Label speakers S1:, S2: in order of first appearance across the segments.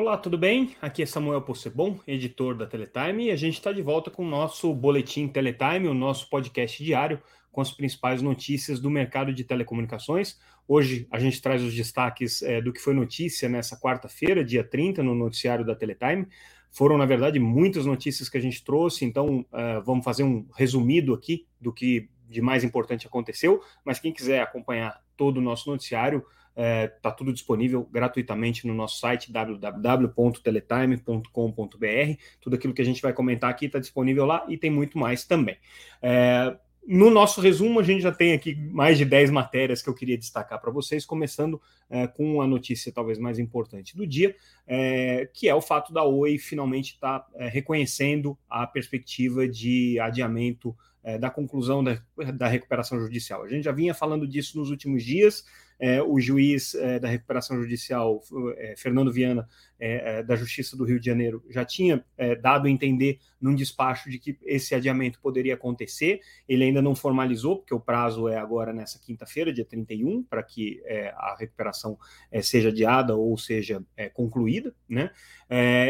S1: Olá, tudo bem? Aqui é Samuel Possebon, editor da Teletime, e a gente está de volta com o nosso boletim Teletime, o nosso podcast diário com as principais notícias do mercado de telecomunicações. Hoje a gente traz os destaques é, do que foi notícia nessa quarta-feira, dia 30, no noticiário da Teletime. Foram, na verdade, muitas notícias que a gente trouxe, então uh, vamos fazer um resumido aqui do que de mais importante aconteceu. Mas quem quiser acompanhar todo o nosso noticiário, Está é, tá tudo disponível gratuitamente no nosso site www.teletime.com.br. Tudo aquilo que a gente vai comentar aqui está disponível lá e tem muito mais também. É, no nosso resumo, a gente já tem aqui mais de 10 matérias que eu queria destacar para vocês, começando é, com a notícia talvez mais importante do dia, é, que é o fato da Oi finalmente estar tá, é, reconhecendo a perspectiva de adiamento é, da conclusão da, da recuperação judicial. A gente já vinha falando disso nos últimos dias, é, o juiz é, da recuperação judicial, é, Fernando Viana, é, é, da Justiça do Rio de Janeiro, já tinha é, dado a entender num despacho de que esse adiamento poderia acontecer. Ele ainda não formalizou, porque o prazo é agora nessa quinta-feira, dia 31, para que a recuperação seja adiada ou seja concluída. Né?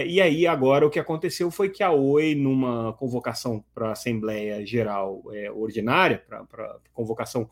S1: e aí, agora, o que aconteceu foi que a Oi, numa convocação para a Assembleia Geral Ordinária, para convocação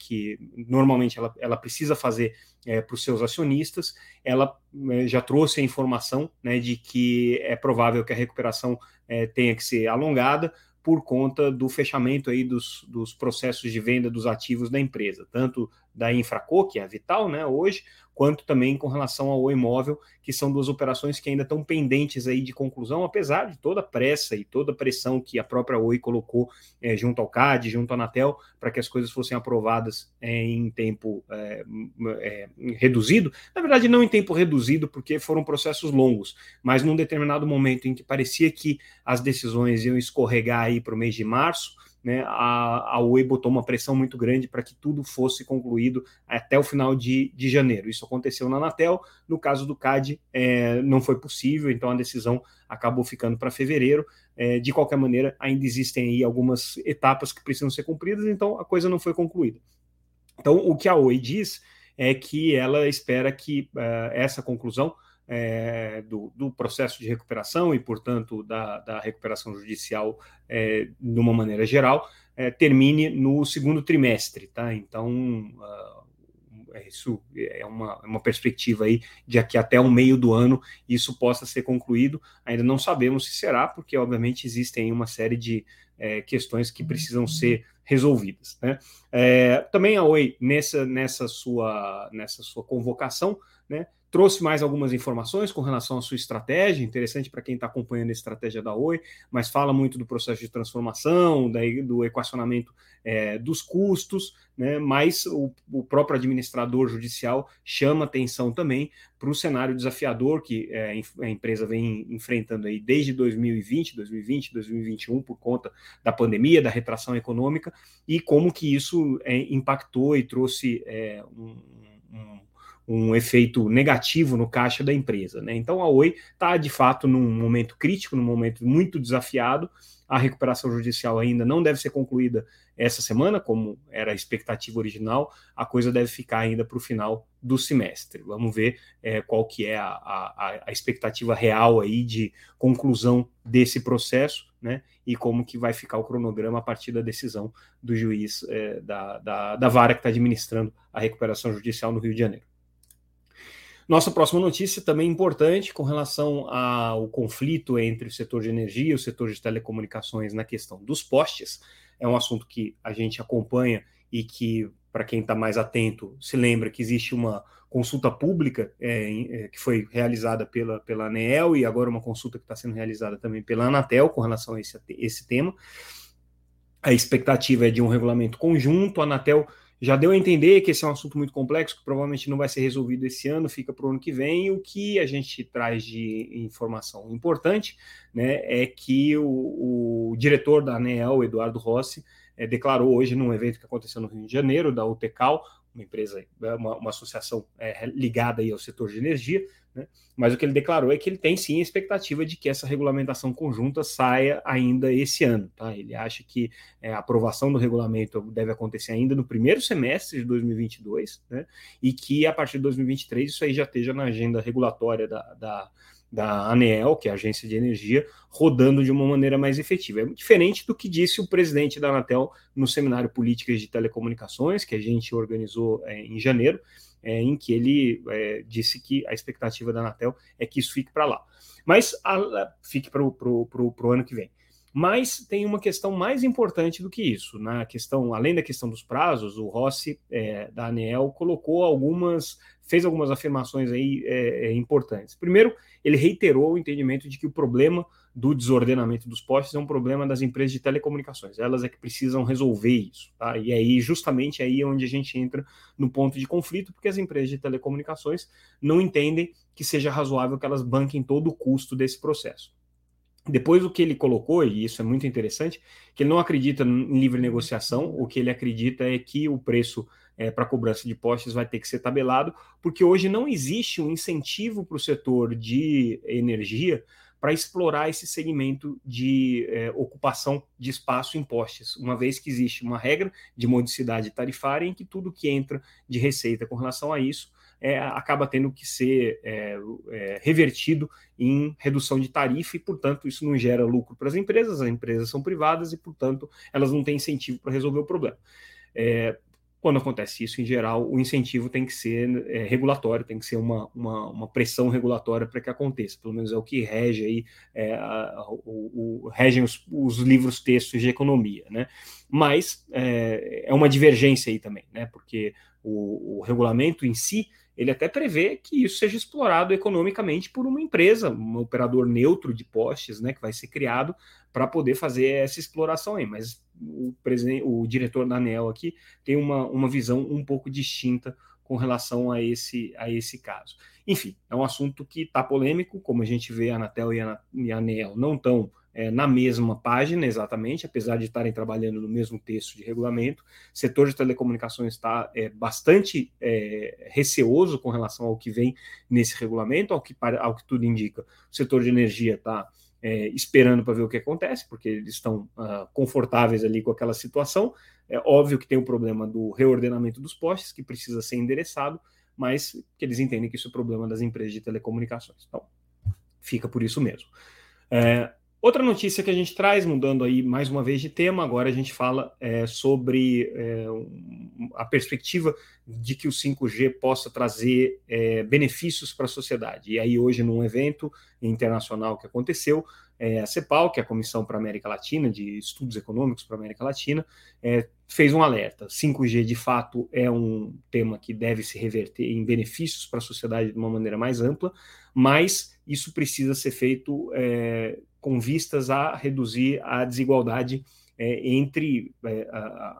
S1: que normalmente ela, ela precisa fazer é, para os seus acionistas, ela é, já trouxe a informação né, de que é provável que a recuperação é, tenha que ser alongada por conta do fechamento aí dos, dos processos de venda dos ativos da empresa, tanto da Infraco, que é a Vital, né, hoje, quanto também com relação ao imóvel, que são duas operações que ainda estão pendentes aí de conclusão, apesar de toda a pressa e toda a pressão que a própria Oi colocou é, junto ao CAD, junto à Anatel, para que as coisas fossem aprovadas é, em tempo é, reduzido. Na verdade, não em tempo reduzido, porque foram processos longos, mas num determinado momento em que parecia que as decisões iam escorregar aí para o mês de março, né, a, a Oi botou uma pressão muito grande para que tudo fosse concluído até o final de, de janeiro. Isso aconteceu na Anatel, no caso do CAD é, não foi possível, então a decisão acabou ficando para fevereiro. É, de qualquer maneira, ainda existem aí algumas etapas que precisam ser cumpridas, então a coisa não foi concluída. Então, o que a Oi diz é que ela espera que uh, essa conclusão é, do, do, processo de recuperação e, portanto, da, da recuperação judicial é, de uma maneira geral, é, termine no segundo trimestre, tá? Então, uh, isso é uma, é uma perspectiva aí de aqui até o meio do ano isso possa ser concluído. Ainda não sabemos se será, porque obviamente existem uma série de é, questões que precisam ser resolvidas. Né? Também a Oi, nessa, nessa, sua, nessa sua convocação, né, trouxe mais algumas informações com relação à sua estratégia, interessante para quem está acompanhando a estratégia da Oi, mas fala muito do processo de transformação, daí, do equacionamento é, dos custos, né, mas o, o, próprio administrador judicial chama atenção também para o cenário desafiador que é, a empresa vem enfrentando aí desde 2020, 2020, 2021, por conta da pandemia, da retração econômica, e como que isso é, impactou e trouxe é, um, um um efeito negativo no caixa da empresa. Né? Então a Oi está de fato num momento crítico, num momento muito desafiado. A recuperação judicial ainda não deve ser concluída essa semana, como era a expectativa original. A coisa deve ficar ainda para o final do semestre. Vamos ver é, qual que é a, a, a, expectativa real aí de conclusão desse processo, né? E como que vai ficar o cronograma a partir da decisão do juiz é, da, da, da vara que está administrando a recuperação judicial no Rio de Janeiro. Nossa próxima notícia também importante com relação ao conflito entre o setor de energia e o setor de telecomunicações na questão dos postes. É um assunto que a gente acompanha e que, para quem está mais atento, se lembra que existe uma consulta pública é, é, que foi realizada pela, pela ANEEL e agora uma consulta que está sendo realizada também pela Anatel com relação a esse, esse tema. A expectativa é de um regulamento conjunto, a Anatel já deu a entender que esse é um assunto muito complexo, que provavelmente não vai ser resolvido esse ano, fica para o ano que vem. O que a gente traz de informação importante né, é que o, o diretor da ANEEL, Eduardo Rossi, é, declarou hoje num evento que aconteceu no Rio de Janeiro, da UTECAL, uma empresa, uma, uma associação é, ligada aí ao setor de energia, Né? Mas o que ele declarou é que ele tem sim a expectativa de que essa regulamentação conjunta saia ainda esse ano. Tá? Ele acha que é, a aprovação do regulamento deve acontecer ainda no primeiro semestre de 2022, né? e que a partir de 2023 isso aí já esteja na agenda regulatória da, da da ANEEL, que é a Agência de Energia, rodando de uma maneira mais efetiva. É diferente do que disse o presidente da Anatel no seminário Políticas de Telecomunicações, que a gente organizou é, em janeiro, é, em que ele é, disse que a expectativa da Anatel é que isso fique para lá. Mas a, a, fique para o ano que vem. Mas tem uma questão mais importante do que isso. Na questão, além da questão dos prazos, o Rossi é, da ANEEL colocou algumas, fez algumas afirmações aí é, é, importantes. Primeiro, ele reiterou o entendimento de que o problema do desordenamento dos postes é um problema das empresas de telecomunicações. Elas é que precisam resolver isso. Tá? E aí, justamente aí é onde a gente entra no ponto de conflito, porque as empresas de telecomunicações não entendem que seja razoável que elas banquem todo o custo desse processo. Depois o que ele colocou, e isso é muito interessante, que ele não acredita em livre negociação, o que ele acredita é que o preço é, para cobrança de postes vai ter que ser tabelado, porque hoje não existe um incentivo para o setor de energia para explorar esse segmento de é, ocupação de espaço em postes, uma vez que existe uma regra de modicidade tarifária em que tudo que entra de receita com relação a isso é, acaba tendo que ser é, é, revertido em redução de tarifa e, portanto, isso não gera lucro para as empresas, as empresas são privadas e, portanto, elas não têm incentivo para resolver o problema. Quando acontece isso, em geral, o incentivo tem que ser é, regulatório, tem que ser uma, uma, uma pressão regulatória para que aconteça. Pelo menos é o que rege aí, é, a, o, o, regem os, os, livros textos de economia, né? Mas é, é uma divergência aí também, né? Porque o, o regulamento em si ele até prevê que isso seja explorado economicamente por uma empresa, um operador neutro de postes, né, que vai ser criado para poder fazer essa exploração aí. Mas o, presidente, o diretor da ANEL aqui tem uma, uma visão um pouco distinta com relação a esse, a esse caso. Enfim, é um assunto que está polêmico, como a gente vê a Anatel e a, ANEL não estão é, na mesma página exatamente, apesar de estarem trabalhando no mesmo texto de regulamento. O setor de telecomunicações está é, bastante é, receoso com relação ao que vem nesse regulamento, ao que, ao que tudo indica. O setor de energia está é, esperando para ver o que acontece, porque eles estão uh, confortáveis ali com aquela situação. É óbvio que tem o problema do reordenamento dos postes, que precisa ser endereçado, mas que eles entendem que isso é problema das empresas de telecomunicações. Então, fica por isso mesmo. É, Outra notícia que a gente traz, mudando aí mais uma vez de tema, agora a gente fala é, sobre é, a perspectiva de que o 5G possa trazer é, benefícios para a sociedade. E aí, hoje, num evento internacional que aconteceu, é, a CEPAL, que é a Comissão para a América Latina, de Estudos Econômicos para a América Latina, é, fez um alerta. 5G, de fato, é um tema que deve se reverter em benefícios para a sociedade de uma maneira mais ampla, mas isso precisa ser feito é, com vistas a reduzir a desigualdade é, entre é,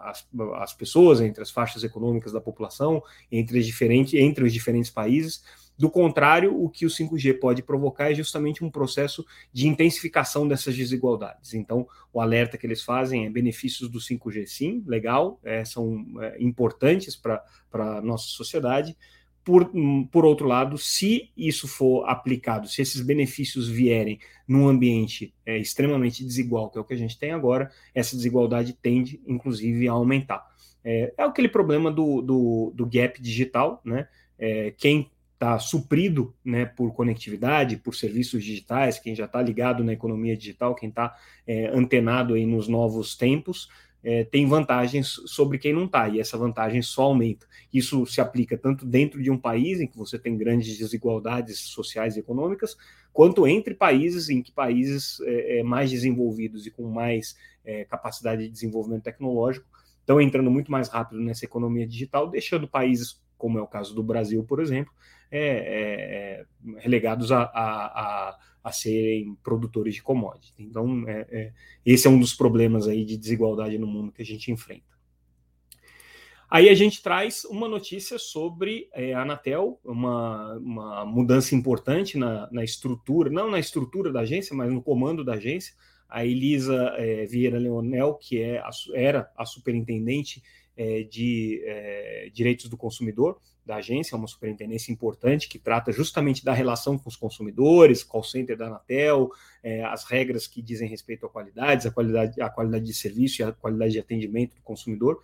S1: as, as, pessoas, entre as faixas econômicas da população, entre, as diferentes, entre os diferentes países. Do contrário, o que o 5G pode provocar é justamente um processo de intensificação dessas desigualdades. Então, o alerta que eles fazem é benefícios do 5G, sim, legal, é, são é, importantes para a nossa sociedade, por, por outro lado, se isso for aplicado, se esses benefícios vierem num ambiente é, extremamente desigual, que é o que a gente tem agora, essa desigualdade tende, inclusive, a aumentar. É, é aquele problema do, do, do gap digital, né? É, quem está suprido né, por conectividade, por serviços digitais, quem já está ligado na economia digital, quem está é, antenado aí nos novos tempos, é, tem vantagens sobre quem não está, e essa vantagem só aumenta. Isso se aplica tanto dentro de um país, em que você tem grandes desigualdades sociais e econômicas, quanto entre países, em que países é, é, mais desenvolvidos e com mais é, capacidade de desenvolvimento tecnológico estão entrando muito mais rápido nessa economia digital, deixando países, como é o caso do Brasil, por exemplo, é, é, relegados a, a, a a serem produtores de commodities. Então, é, é, esse é um dos problemas aí de desigualdade no mundo que a gente enfrenta. Aí a gente traz uma notícia sobre é, a Anatel, uma, uma mudança importante na, na, estrutura, não na estrutura da agência, mas no comando da agência. A Elisa é, Vieira Leonel, que é a, era a superintendente é, de é, direitos do consumidor da agência, é uma superintendência importante que trata justamente da relação com os consumidores, call center da Anatel, é, as regras que dizem respeito à qualidade, a qualidade, a qualidade de serviço e a qualidade de atendimento do consumidor,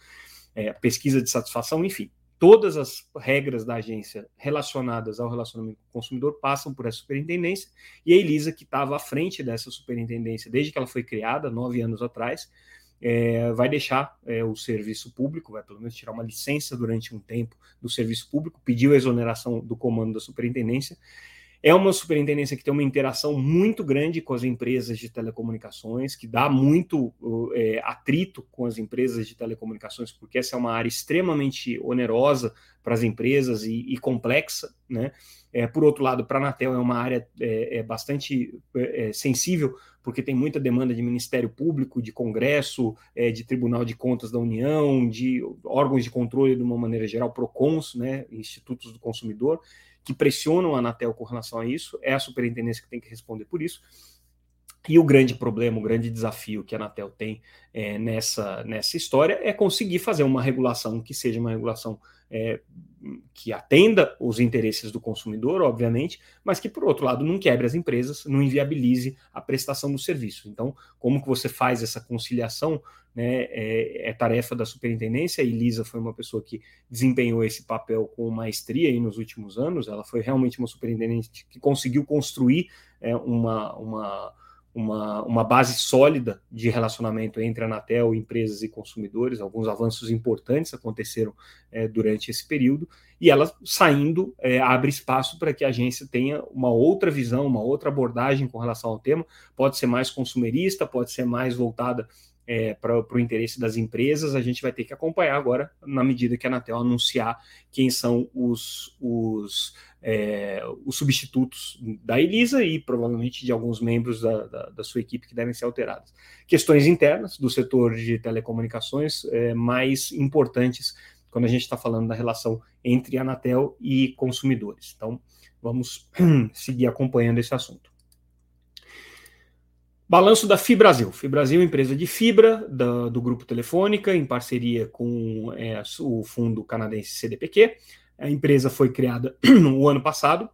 S1: é, pesquisa de satisfação, enfim. Todas as regras da agência relacionadas ao relacionamento com o consumidor passam por essa superintendência, e a Elisa, que estava à frente dessa superintendência desde que ela foi criada, nove anos atrás, é, vai deixar é, o serviço público, vai pelo menos tirar uma licença durante um tempo do serviço público, pediu a exoneração do comando da superintendência, é uma superintendência que tem uma interação muito grande com as empresas de telecomunicações, que dá muito é, atrito com as empresas de telecomunicações, porque essa é uma área extremamente onerosa para as empresas e, e complexa, né? É, por outro lado, para a Anatel é uma área é, é bastante é, sensível, porque tem muita demanda de Ministério Público, de Congresso, é, de Tribunal de Contas da União, de órgãos de controle de uma maneira geral, PROCONs, né, institutos do consumidor que pressionam a Anatel com relação a isso, é a superintendência que tem que responder por isso. E o grande problema, o grande desafio que a Anatel tem é, nessa, nessa história é conseguir fazer uma regulação que seja uma regulação é, que atenda os interesses do consumidor, obviamente, mas que, por outro lado, não quebre as empresas, não inviabilize a prestação do serviço. Então, como que você faz essa conciliação? Né, é, é tarefa da superintendência. A Elisa foi uma pessoa que desempenhou esse papel com maestria aí nos últimos anos. Ela foi realmente uma superintendente que conseguiu construir é, uma, uma uma, uma base sólida de relacionamento entre a Anatel, empresas e consumidores. Alguns avanços importantes aconteceram é, durante esse período, e ela saindo é, abre espaço para que a agência tenha uma outra visão, uma outra abordagem com relação ao tema. Pode ser mais consumerista, pode ser mais voltada é, para o interesse das empresas, a gente vai ter que acompanhar agora, na medida que a Anatel anunciar quem são os, os, é, os substitutos da Elisa e provavelmente de alguns membros da, da, da, sua equipe que devem ser alterados. Questões internas do setor de telecomunicações é, mais importantes quando a gente está falando da relação entre Anatel e consumidores. Então, vamos seguir acompanhando esse assunto. Balanço da Fibrasil. Fibrasil, empresa de fibra da, do Grupo Telefônica, em parceria com é, o fundo canadense CDPQ. A empresa foi criada no ano passado,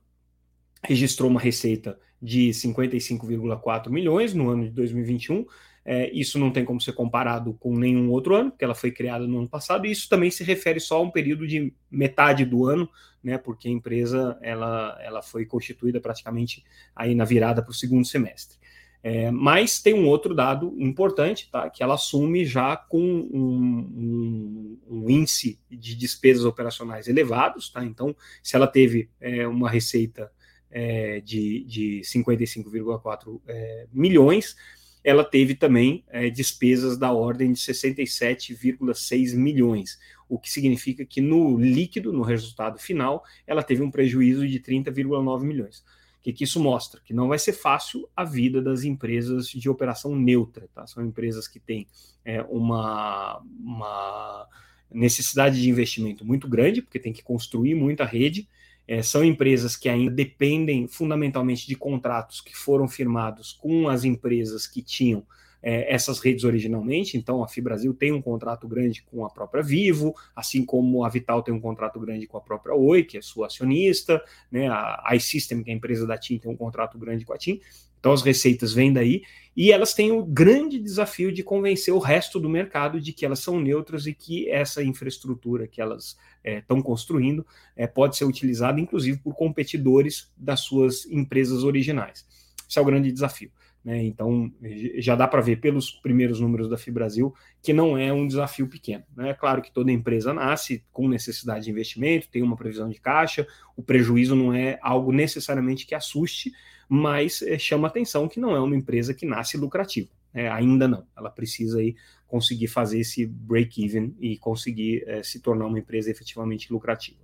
S1: registrou uma receita de 55,4 milhões no ano de 2021. É, isso não tem como ser comparado com nenhum outro ano, porque ela foi criada no ano passado, e isso também se refere só a um período de metade do ano, né, porque a empresa ela, ela foi constituída praticamente aí na virada para o segundo semestre. É, mas tem um outro dado importante, tá? Que ela assume já com um, um, um índice de despesas operacionais elevados, tá? Então, se ela teve é, uma receita é, de, de 55,4 é, milhões, ela teve também é, despesas da ordem de 67,6 milhões, o que significa que no líquido, no resultado final, ela teve um prejuízo de 30,9 milhões. O que, que isso mostra? Que não vai ser fácil a vida das empresas de operação neutra. Tá? São empresas que têm é, uma, uma necessidade de investimento muito grande, porque tem que construir muita rede. É, são empresas que ainda dependem fundamentalmente de contratos que foram firmados com as empresas que tinham é, essas redes originalmente. Então, a Fibrasil tem um contrato grande com a própria Vivo, assim como a Vital tem um contrato grande com a própria Oi, que é sua acionista, né? a iSystem, que é a empresa da TIM, tem um contrato grande com a TIM. Então, as receitas vêm daí e elas têm o grande desafio de convencer o resto do mercado de que elas são neutras e que essa infraestrutura que elas estão é, construindo é, pode ser utilizada, inclusive, por competidores das suas empresas originais. Esse é o grande desafio. Né? Então, já dá para ver pelos primeiros números da FIBrasil que não é um desafio pequeno. Né? É claro que toda empresa nasce com necessidade de investimento, tem uma previsão de caixa, o prejuízo não é algo necessariamente que assuste, mas é, chama atenção que não é uma empresa que nasce lucrativa. É, ainda não. Ela precisa aí conseguir fazer esse break-even e conseguir é, se tornar uma empresa efetivamente lucrativa.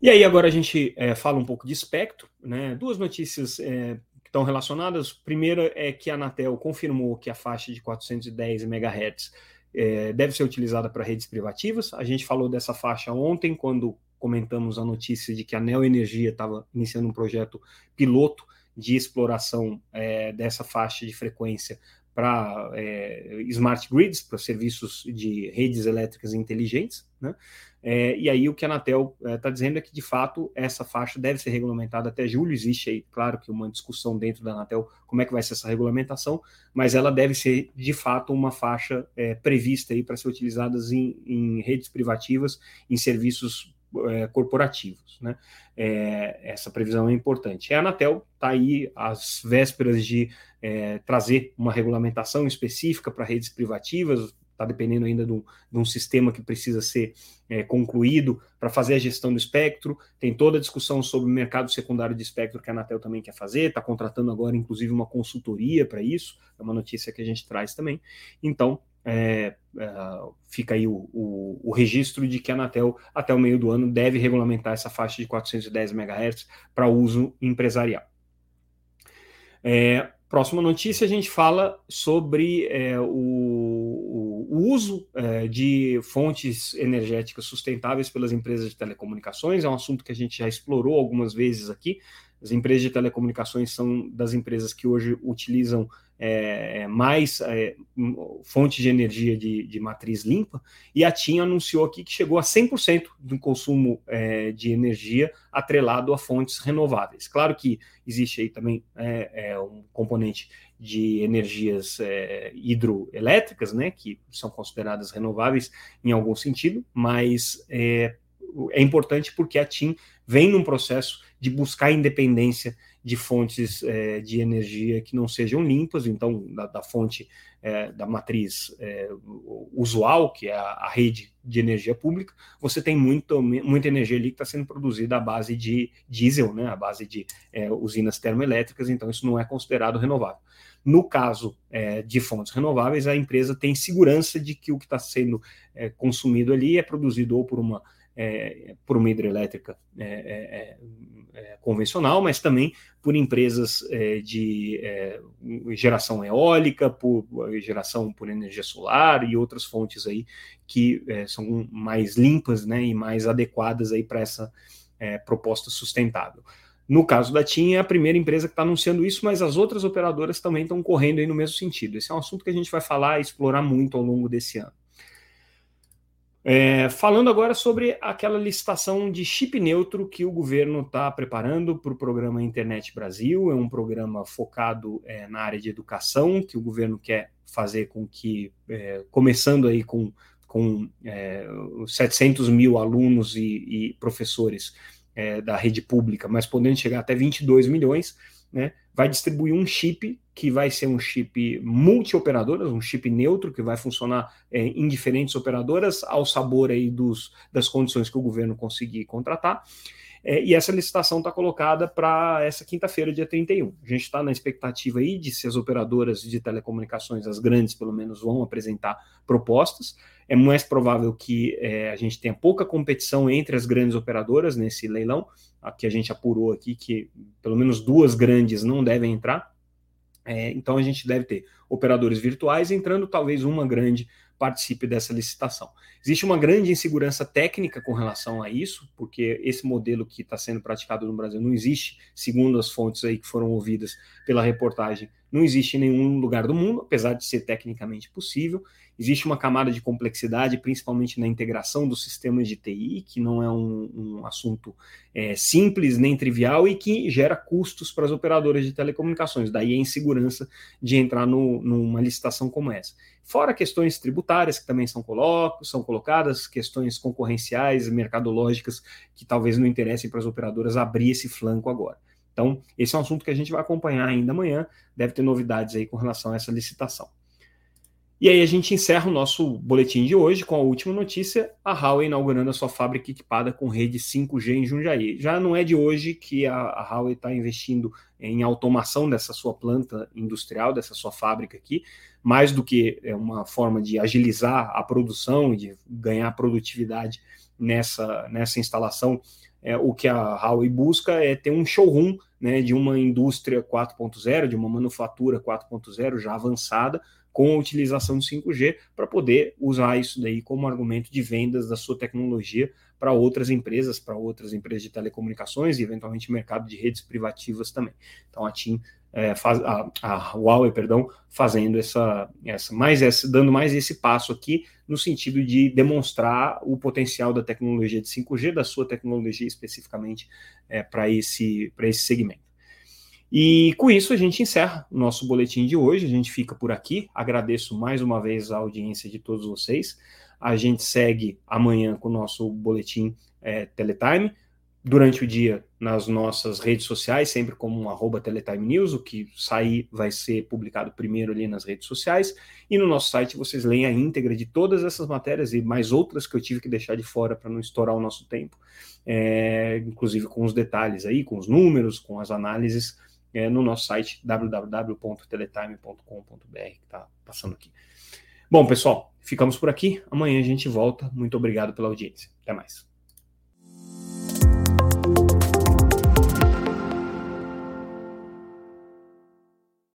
S1: E aí agora a gente é, fala um pouco de espectro, né? Duas notícias é, estão relacionadas. Primeira é que a Anatel confirmou que a faixa de 410 MHz é, deve ser utilizada para redes privativas. A gente falou dessa faixa ontem, quando comentamos a notícia de que a Neo Energia estava iniciando um projeto piloto de exploração é, dessa faixa de frequência para é, smart grids, para serviços de redes elétricas inteligentes, né? É, e aí o que a Anatel está é, dizendo é que, de fato, essa faixa deve ser regulamentada até julho. Existe aí, claro, que uma discussão dentro da Anatel como é que vai ser essa regulamentação, mas ela deve ser, de fato, uma faixa é, prevista aí para ser utilizada em, em redes privativas, em serviços é, corporativos. Né? É, essa previsão é importante. A Anatel está aí às vésperas de é, trazer uma regulamentação específica para redes privativas, está dependendo ainda de um, de um, sistema que precisa ser é, concluído para fazer a gestão do espectro. Tem toda a discussão sobre o mercado secundário de espectro que a Anatel também quer fazer, está contratando agora, inclusive, uma consultoria para isso, é uma notícia que a gente traz também. Então, é, é, fica aí o, o, o, registro de que a Anatel, até o meio do ano, deve regulamentar essa faixa de 410 MHz para uso empresarial. É, próxima notícia, a gente fala sobre é, o, o, uso é, de fontes energéticas sustentáveis pelas empresas de telecomunicações. É um assunto que a gente já explorou algumas vezes aqui. As empresas de telecomunicações são das empresas que hoje utilizam é, é, mais é, fontes de energia de, de, matriz limpa, e a TIM anunciou aqui que chegou a 100% do consumo é, de energia atrelado a fontes renováveis. Claro que existe aí também é, é, um componente de energias hidroelétricas, né, que são consideradas renováveis em algum sentido, mas é importante porque a TIM vem num processo de buscar independência de fontes é, de energia que não sejam limpas, então da, da fonte é, da matriz é, usual, que é a, a, rede de energia pública, você tem muito, muita energia ali que está sendo produzida à base de diesel, né, à base de usinas termoelétricas, então isso não é considerado renovável. No caso de fontes renováveis, a empresa tem segurança de que o que está sendo consumido ali é produzido ou por uma é, por uma hidrelétrica é, é, é, convencional, mas também por empresas é, de geração eólica, por geração por energia solar e outras fontes aí que são mais limpas né, e mais adequadas aí para essa proposta sustentável. No caso da TIM, é a primeira empresa que está anunciando isso, mas as outras operadoras também estão correndo aí no mesmo sentido. Esse é um assunto que a gente vai falar e explorar muito ao longo desse ano. É, falando agora sobre aquela licitação de chip neutro que o governo está preparando para o programa Internet Brasil, é um programa focado é, na área de educação, que o governo quer fazer com que, é, começando aí com, com 700 é, mil alunos e, e professores é, da rede pública, mas podendo chegar até 22 milhões, né, vai distribuir um chip que vai ser um chip multi-operadoras, um chip neutro, que vai funcionar é, em diferentes operadoras, ao sabor aí dos, das condições que o governo conseguir contratar. É, e essa licitação está colocada para essa quinta-feira, dia 31. A gente está na expectativa aí de se as operadoras de telecomunicações, as grandes pelo menos, vão apresentar propostas. É mais provável que é, a gente tenha pouca competição entre as grandes operadoras nesse leilão, que a gente apurou aqui que pelo menos duas grandes não devem entrar. É, então a gente deve ter operadores virtuais entrando, talvez uma grande participe dessa licitação. Existe uma grande insegurança técnica com relação a isso, porque esse modelo que está sendo praticado no Brasil não existe, segundo as fontes aí que foram ouvidas pela reportagem, não existe em nenhum lugar do mundo, apesar de ser tecnicamente possível. Existe uma camada de complexidade, principalmente na integração dos sistemas de TI, que não é um, um assunto é, simples nem trivial e que gera custos para as operadoras de telecomunicações. Daí a insegurança de entrar no, numa licitação como essa. Fora questões tributárias que também são, colo são colocadas, questões concorrenciais, mercadológicas, que talvez não interessem para as operadoras abrir esse flanco agora. Então, esse é um assunto que a gente vai acompanhar ainda amanhã, deve ter novidades aí com relação a essa licitação. E aí a gente encerra o nosso boletim de hoje com a última notícia, a Huawei inaugurando a sua fábrica equipada com rede 5G em Jundiaí. Já não é de hoje que a, a Huawei está investindo em automação dessa sua planta industrial, dessa sua fábrica aqui, mais do que é uma forma de agilizar a produção e de ganhar produtividade nessa, nessa instalação é, o que a Huawei busca é ter um showroom né, de uma indústria 4.0, de uma manufatura 4.0 já avançada, com a utilização de 5G para poder usar isso daí como argumento de vendas da sua tecnologia para outras empresas, para outras empresas de telecomunicações e eventualmente mercado de redes privativas também. Então a TIM é, faz, a, a Huawei, perdão, fazendo essa, essa, mais essa, dando mais esse passo aqui no sentido de demonstrar o potencial da tecnologia de 5G, da sua tecnologia especificamente é, para esse, esse segmento. E com isso a gente encerra o nosso boletim de hoje. A gente fica por aqui. Agradeço mais uma vez a audiência de todos vocês. A gente segue amanhã com o nosso boletim é, Teletime. Durante o dia, nas nossas redes sociais, sempre como um arroba Teletime News, o que sair vai ser publicado primeiro ali nas redes sociais. E no nosso site vocês leem a íntegra de todas essas matérias e mais outras que eu tive que deixar de fora para não estourar o nosso tempo, é, inclusive com os detalhes aí, com os números, com as análises é, no nosso site www.teletime.com.br, que está passando aqui. Bom, pessoal, ficamos por aqui. Amanhã a gente volta. Muito obrigado pela audiência. Até mais.